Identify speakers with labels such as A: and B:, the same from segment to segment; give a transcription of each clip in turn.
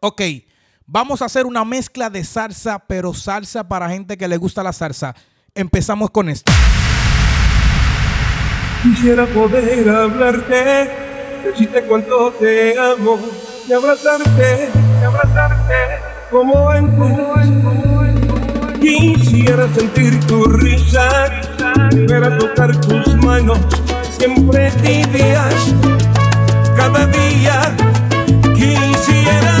A: Ok, vamos a hacer una mezcla de salsa, pero salsa para gente que le gusta la salsa. Empezamos con esto.
B: Quisiera poder hablarte, decirte cuánto te amo, y abrazarte, y abrazarte, como antes. Quisiera sentir tu risa, volver a tocar tus manos, siempre tibias, cada día. Quisiera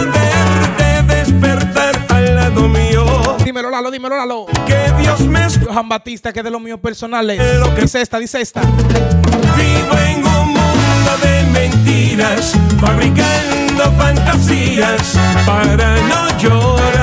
A: Lalo, dímelo, Lalo.
B: Que Dios me
A: Juan Batista, que es de los míos personales. Dice esta, dice esta.
B: Vivo en un mundo de mentiras, fabricando fantasías para no llorar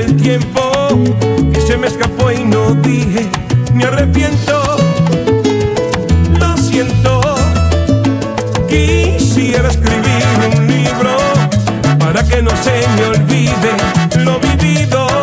B: el tiempo que se me escapó y no dije. Me arrepiento, lo siento. Quisiera escribir un libro para que no se me olvide lo vivido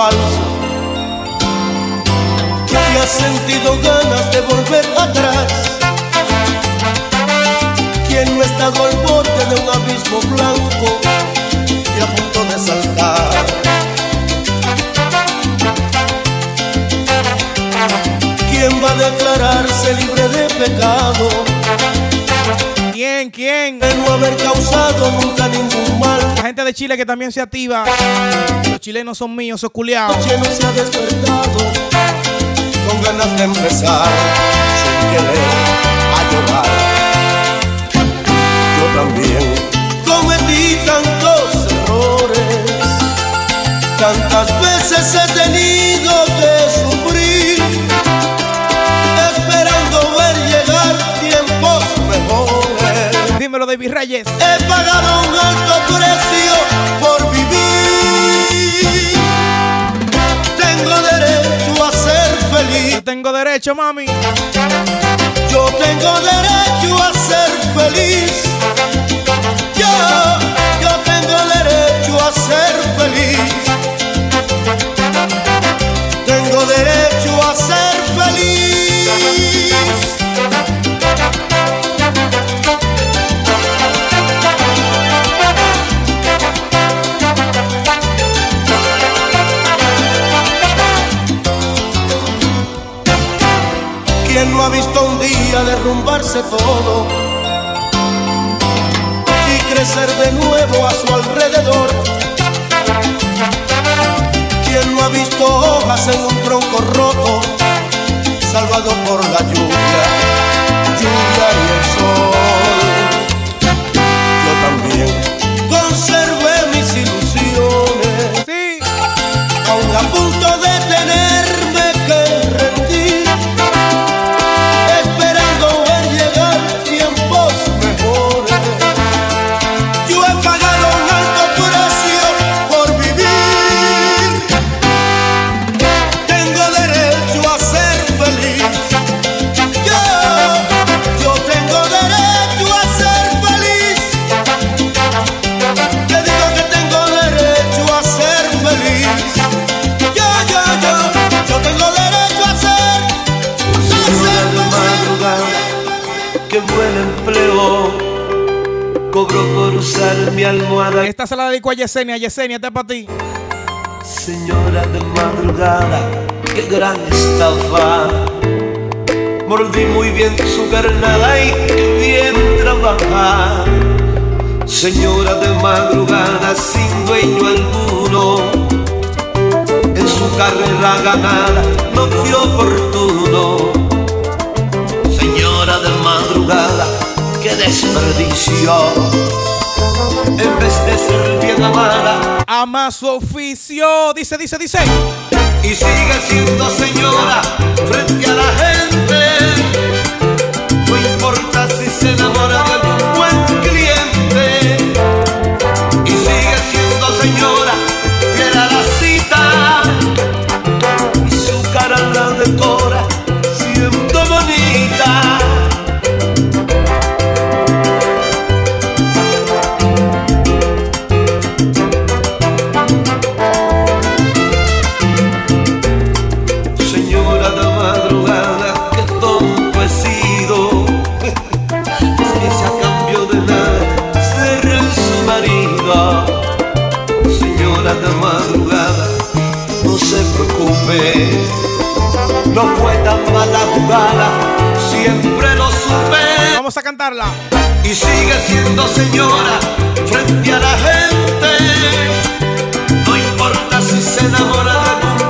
C: falso, y ha sentido ganas de volver atrás, quien no ha estado al borde de un abismo blanco y a punto de saltar. ¿Quién va a declararse libre de pecado?
A: ¿Quién? ¿Quién?
C: De no haber causado nunca ningún mal.
A: La gente de Chile que también se activa. Los chilenos son míos, esos culiados.
C: se ha despertado con ganas de empezar sin querer a llorar. Yo también cometí tantos errores, tantas veces he tenido que sufrir, esperando ver llegar tiempos mejores.
A: Dímelo, David Reyes.
C: He pagado un alto precio tengo derecho,
A: mami.
C: Yo tengo derecho a ser feliz. Yo, yo tengo derecho a ser feliz. Día derrumbarse todo y crecer de nuevo a su alrededor? ¿Quién no ha visto hojas en un tronco roto, salvado por la lluvia, lluvia y el sol? Yo también conservé mis ilusiones,
A: Sí.
C: aún a punto de
A: Yesenia. Yesenia, esta es para ti.
D: Señora de madrugada, qué gran estafa. Mordí muy bien su carnada y qué bien trabaja. Señora de madrugada, sin dueño alguno. En su carrera ganada no fue oportuno. Señora de madrugada, qué desperdicio. De ser bien amada,
A: Ama su oficio. Dice, dice, dice.
D: y sigue siendo señora frente a la gente. Y sigue siendo señora frente a la gente. No importa si se enamora de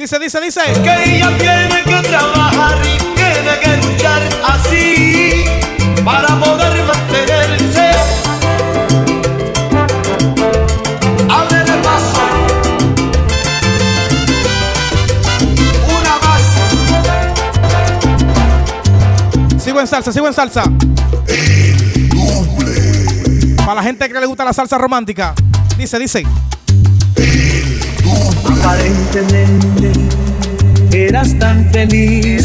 A: Dice, dice, dice.
D: Que ella tiene que trabajar y tiene que luchar así para poder mantenerse. Ábrele paso. Una más.
A: Sigo en salsa, sigo en salsa. Para la gente que le gusta la salsa romántica. Dice, dice.
E: Aparentemente eras tan feliz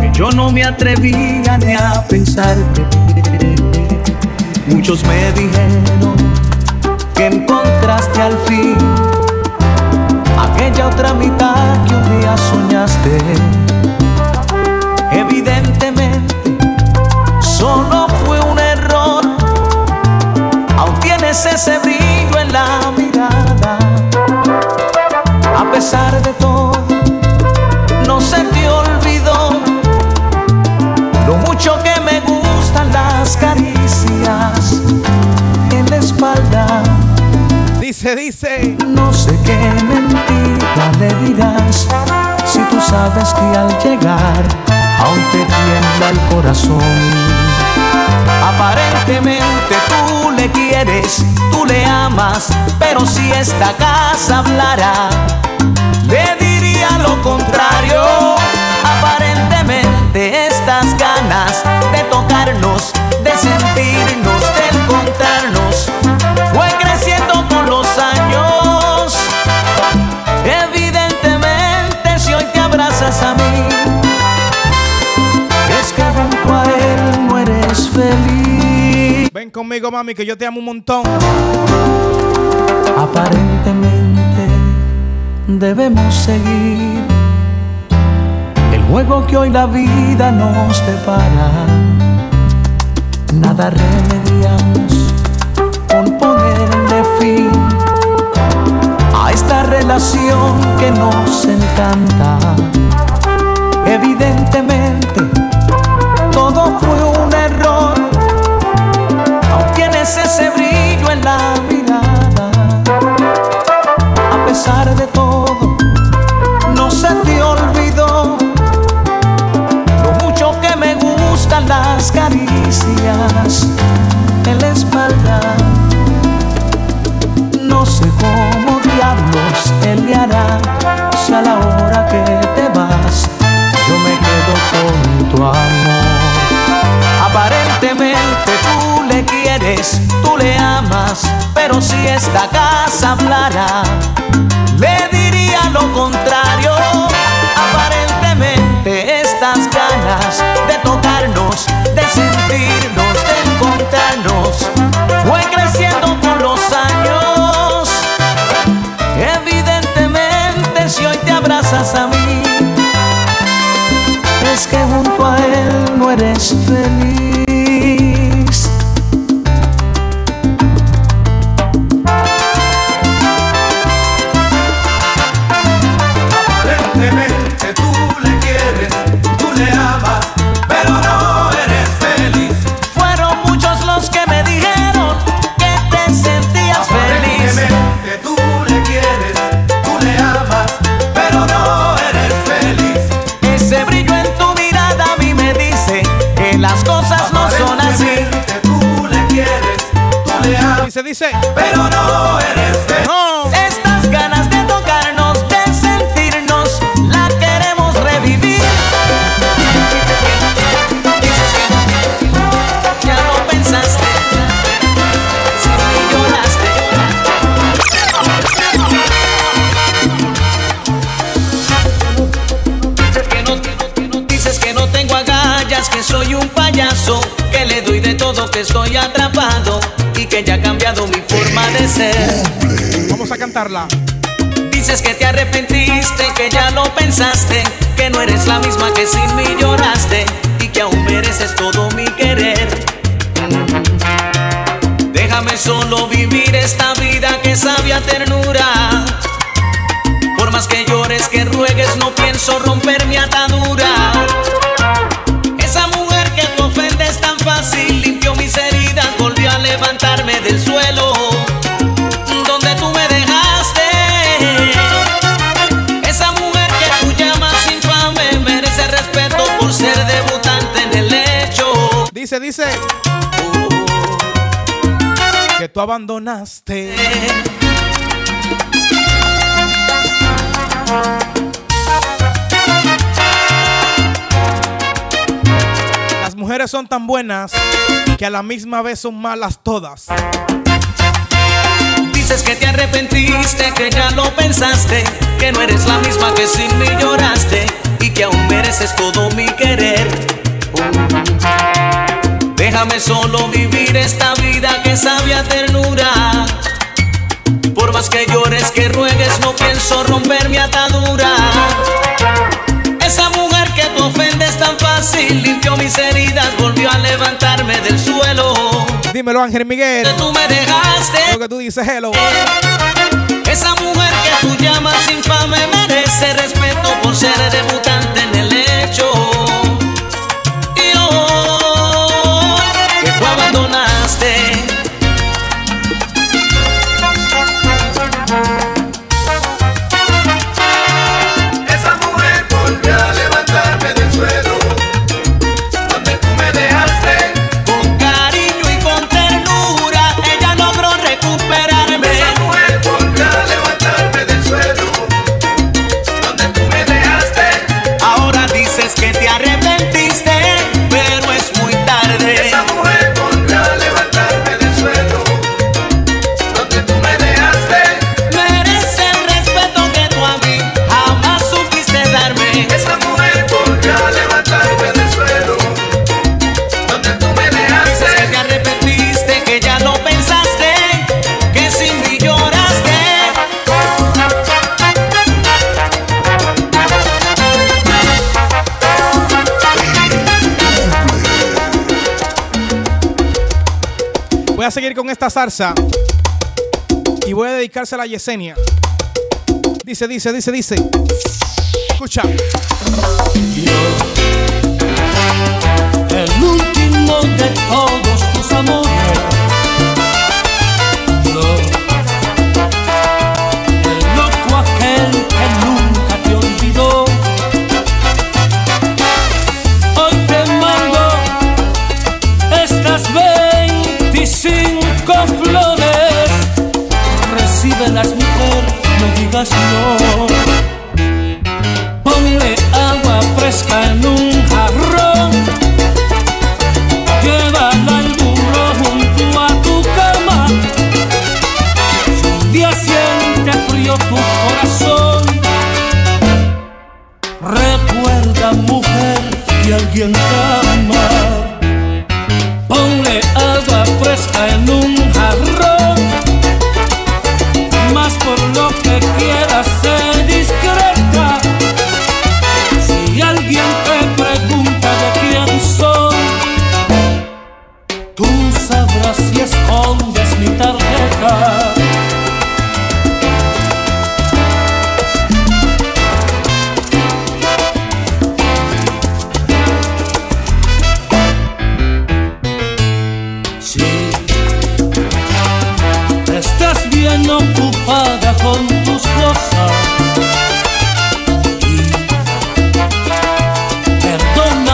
E: que yo no me atrevía ni a pensarte. Muchos me dijeron que encontraste al fin aquella otra mitad
A: Dice.
E: No sé qué mentira le dirás si tú sabes que al llegar aún te tiembla el corazón. Aparentemente tú le quieres, tú le amas, pero si esta casa hablara, le diría lo contrario. Aparentemente estas ganas de tocarnos, de sentirnos, de encontrarnos,
A: Ven conmigo, mami, que yo te amo un montón.
E: Aparentemente debemos seguir el juego que hoy la vida nos depara. Nada remediamos con ponerle fin. a esta relación que nos encanta. Evidentemente, Ese brillo en la mirada. A pesar de todo, no se te olvidó lo mucho que me gustan las caricias en la espalda. No sé cómo diablos él hará si a la hora que te vas yo me quedo con tu amor. Aparentemente tú le amas, pero si esta casa hablara, le diría lo contrario. Aparentemente estas ganas de tocarnos, de sentirnos, de encontrarnos, fue creciendo con los años. Evidentemente si hoy te abrazas a mí, es que junto a él no eres feliz. Estoy atrapado y que ya ha cambiado mi forma de ser.
A: Vamos a cantarla.
E: Dices que te arrepentiste, que ya lo pensaste, que no eres la misma que sin mí lloraste y que aún mereces todo mi querer. Déjame solo vivir esta vida que sabe a ternura. Por más que llores, que ruegues, no pienso romper mi atadura. Que tú
A: abandonaste. Las mujeres son tan buenas que a la misma vez son malas todas.
E: Dices que te arrepentiste, que ya lo pensaste, que no eres la misma que sin mí lloraste y que aún mereces todo mi querer. Déjame solo vivir esta vida que sabe a ternura. Por más que llores, que ruegues, no pienso romper mi atadura. Esa mujer que te ofende es tan fácil, limpió mis heridas, volvió a levantarme del suelo.
A: Dímelo, Ángel Miguel.
E: Tú me dejaste.
A: Lo que tú dices, hello.
E: Esa mujer que tú llamas infame merece respeto por ser debutante en el hecho.
F: a
A: seguir con esta salsa y voy a dedicársela a la Yesenia. Dice, dice, dice, dice. Escucha.
G: Yo, el último de todos tus amores.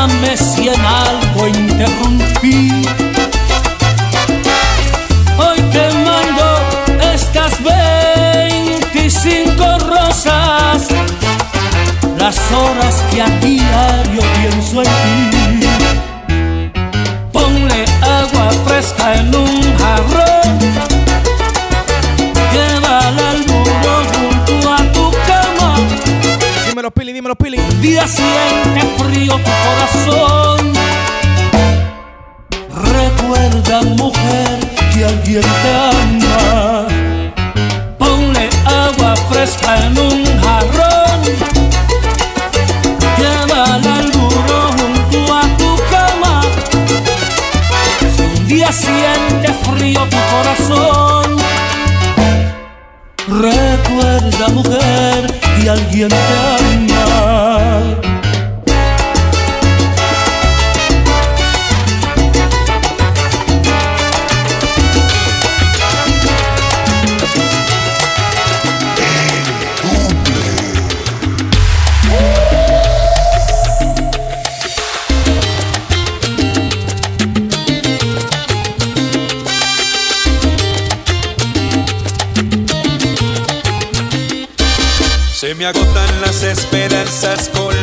G: Perdóname si en algo interrumpí. Hoy te mando estas 25 rosas, las horas que a diario pienso en ti. Día siente frío tu corazón. Recuerda, mujer, que alguien te ama. Ponle agua fresca en un
B: Se me agotan las esperanzas con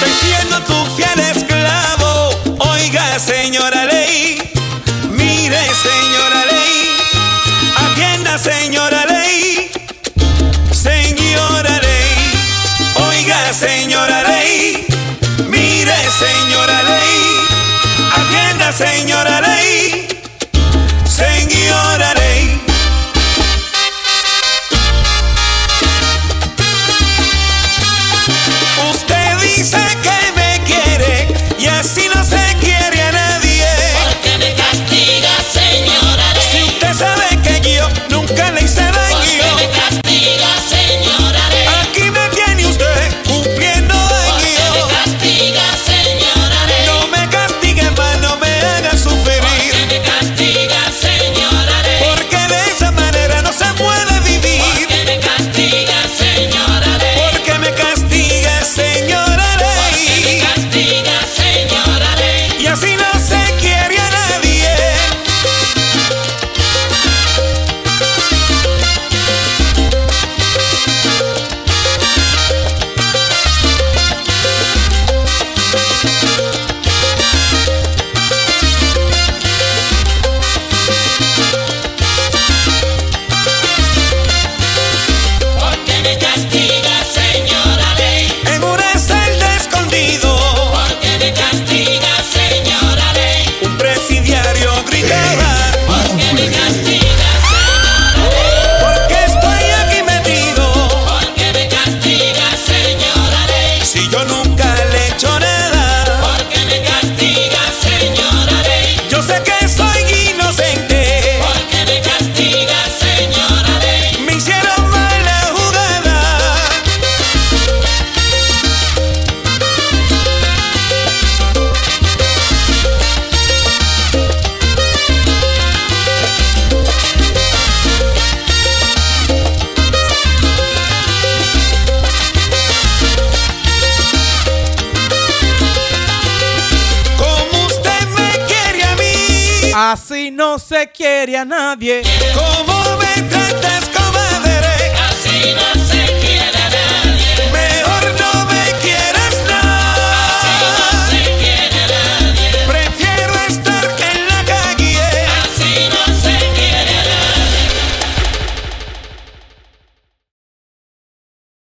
B: Estoy siendo tu fiel esclavo. Oiga, señora ley. Mire, señora ley. Atienda, señora ley. Señora ley. Oiga, señora ley. Mire, señora ley. Atienda, señora ley.
A: No se quiere a nadie.
B: ¿Cómo me trata